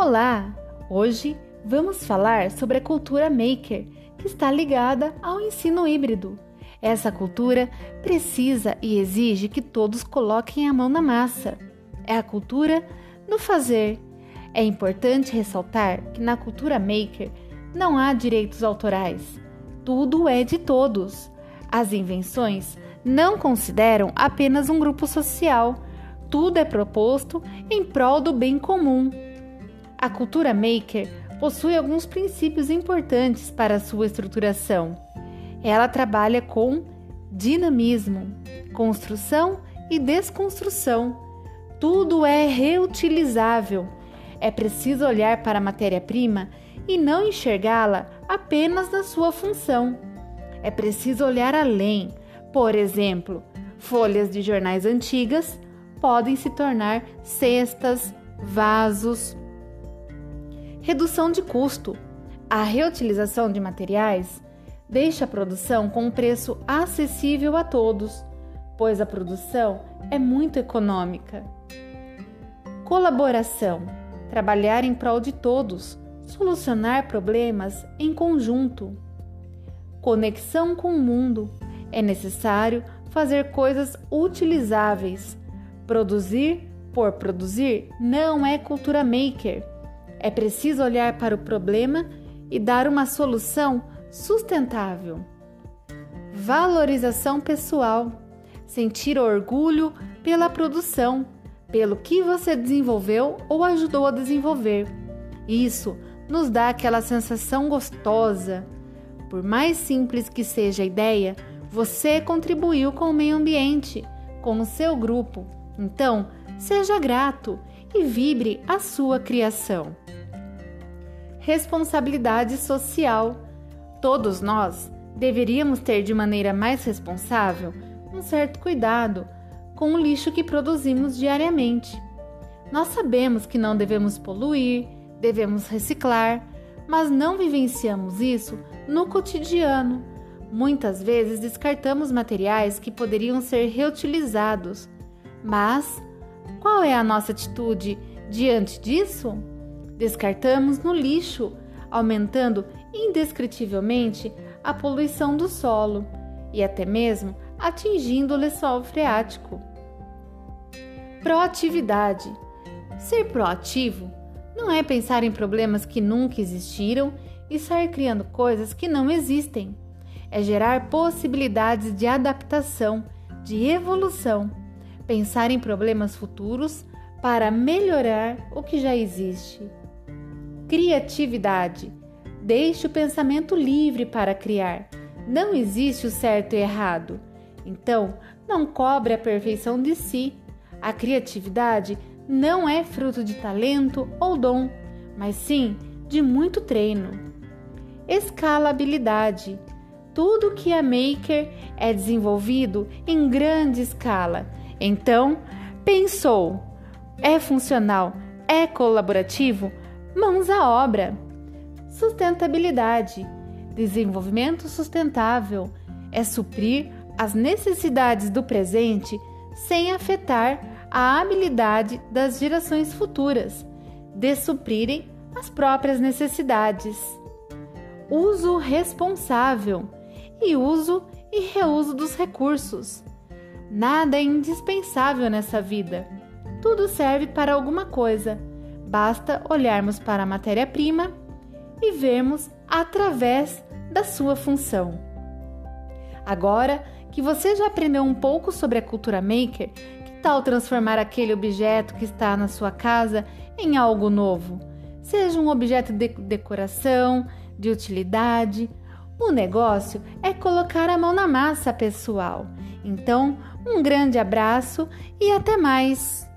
Olá! Hoje vamos falar sobre a cultura maker, que está ligada ao ensino híbrido. Essa cultura precisa e exige que todos coloquem a mão na massa. É a cultura do fazer. É importante ressaltar que na cultura maker não há direitos autorais. Tudo é de todos. As invenções não consideram apenas um grupo social. Tudo é proposto em prol do bem comum. A cultura maker possui alguns princípios importantes para sua estruturação. Ela trabalha com dinamismo, construção e desconstrução. Tudo é reutilizável. É preciso olhar para a matéria-prima e não enxergá-la apenas na sua função. É preciso olhar além. Por exemplo, folhas de jornais antigas podem se tornar cestas, vasos, Redução de custo. A reutilização de materiais deixa a produção com um preço acessível a todos, pois a produção é muito econômica. Colaboração. Trabalhar em prol de todos, solucionar problemas em conjunto. Conexão com o mundo. É necessário fazer coisas utilizáveis. Produzir por produzir não é cultura maker é preciso olhar para o problema e dar uma solução sustentável. Valorização pessoal. Sentir orgulho pela produção, pelo que você desenvolveu ou ajudou a desenvolver. Isso nos dá aquela sensação gostosa. Por mais simples que seja a ideia, você contribuiu com o meio ambiente, com o seu grupo. Então, seja grato e vibre a sua criação. Responsabilidade social. Todos nós deveríamos ter de maneira mais responsável um certo cuidado com o lixo que produzimos diariamente. Nós sabemos que não devemos poluir, devemos reciclar, mas não vivenciamos isso no cotidiano. Muitas vezes descartamos materiais que poderiam ser reutilizados. Mas qual é a nossa atitude diante disso? Descartamos no lixo, aumentando indescritivelmente a poluição do solo e até mesmo atingindo o lençol freático. Proatividade. Ser proativo não é pensar em problemas que nunca existiram e sair criando coisas que não existem. É gerar possibilidades de adaptação, de evolução, pensar em problemas futuros para melhorar o que já existe. Criatividade. Deixe o pensamento livre para criar. Não existe o certo e errado. Então, não cobre a perfeição de si. A criatividade não é fruto de talento ou dom, mas sim de muito treino. Escalabilidade. Tudo que é maker é desenvolvido em grande escala. Então, pensou, é funcional, é colaborativo? Mãos à obra! Sustentabilidade. Desenvolvimento sustentável é suprir as necessidades do presente sem afetar a habilidade das gerações futuras de suprirem as próprias necessidades. Uso responsável e uso e reuso dos recursos. Nada é indispensável nessa vida. Tudo serve para alguma coisa Basta olharmos para a matéria-prima e vermos através da sua função. Agora que você já aprendeu um pouco sobre a cultura maker, que tal transformar aquele objeto que está na sua casa em algo novo? Seja um objeto de decoração, de utilidade. O negócio é colocar a mão na massa, pessoal. Então, um grande abraço e até mais!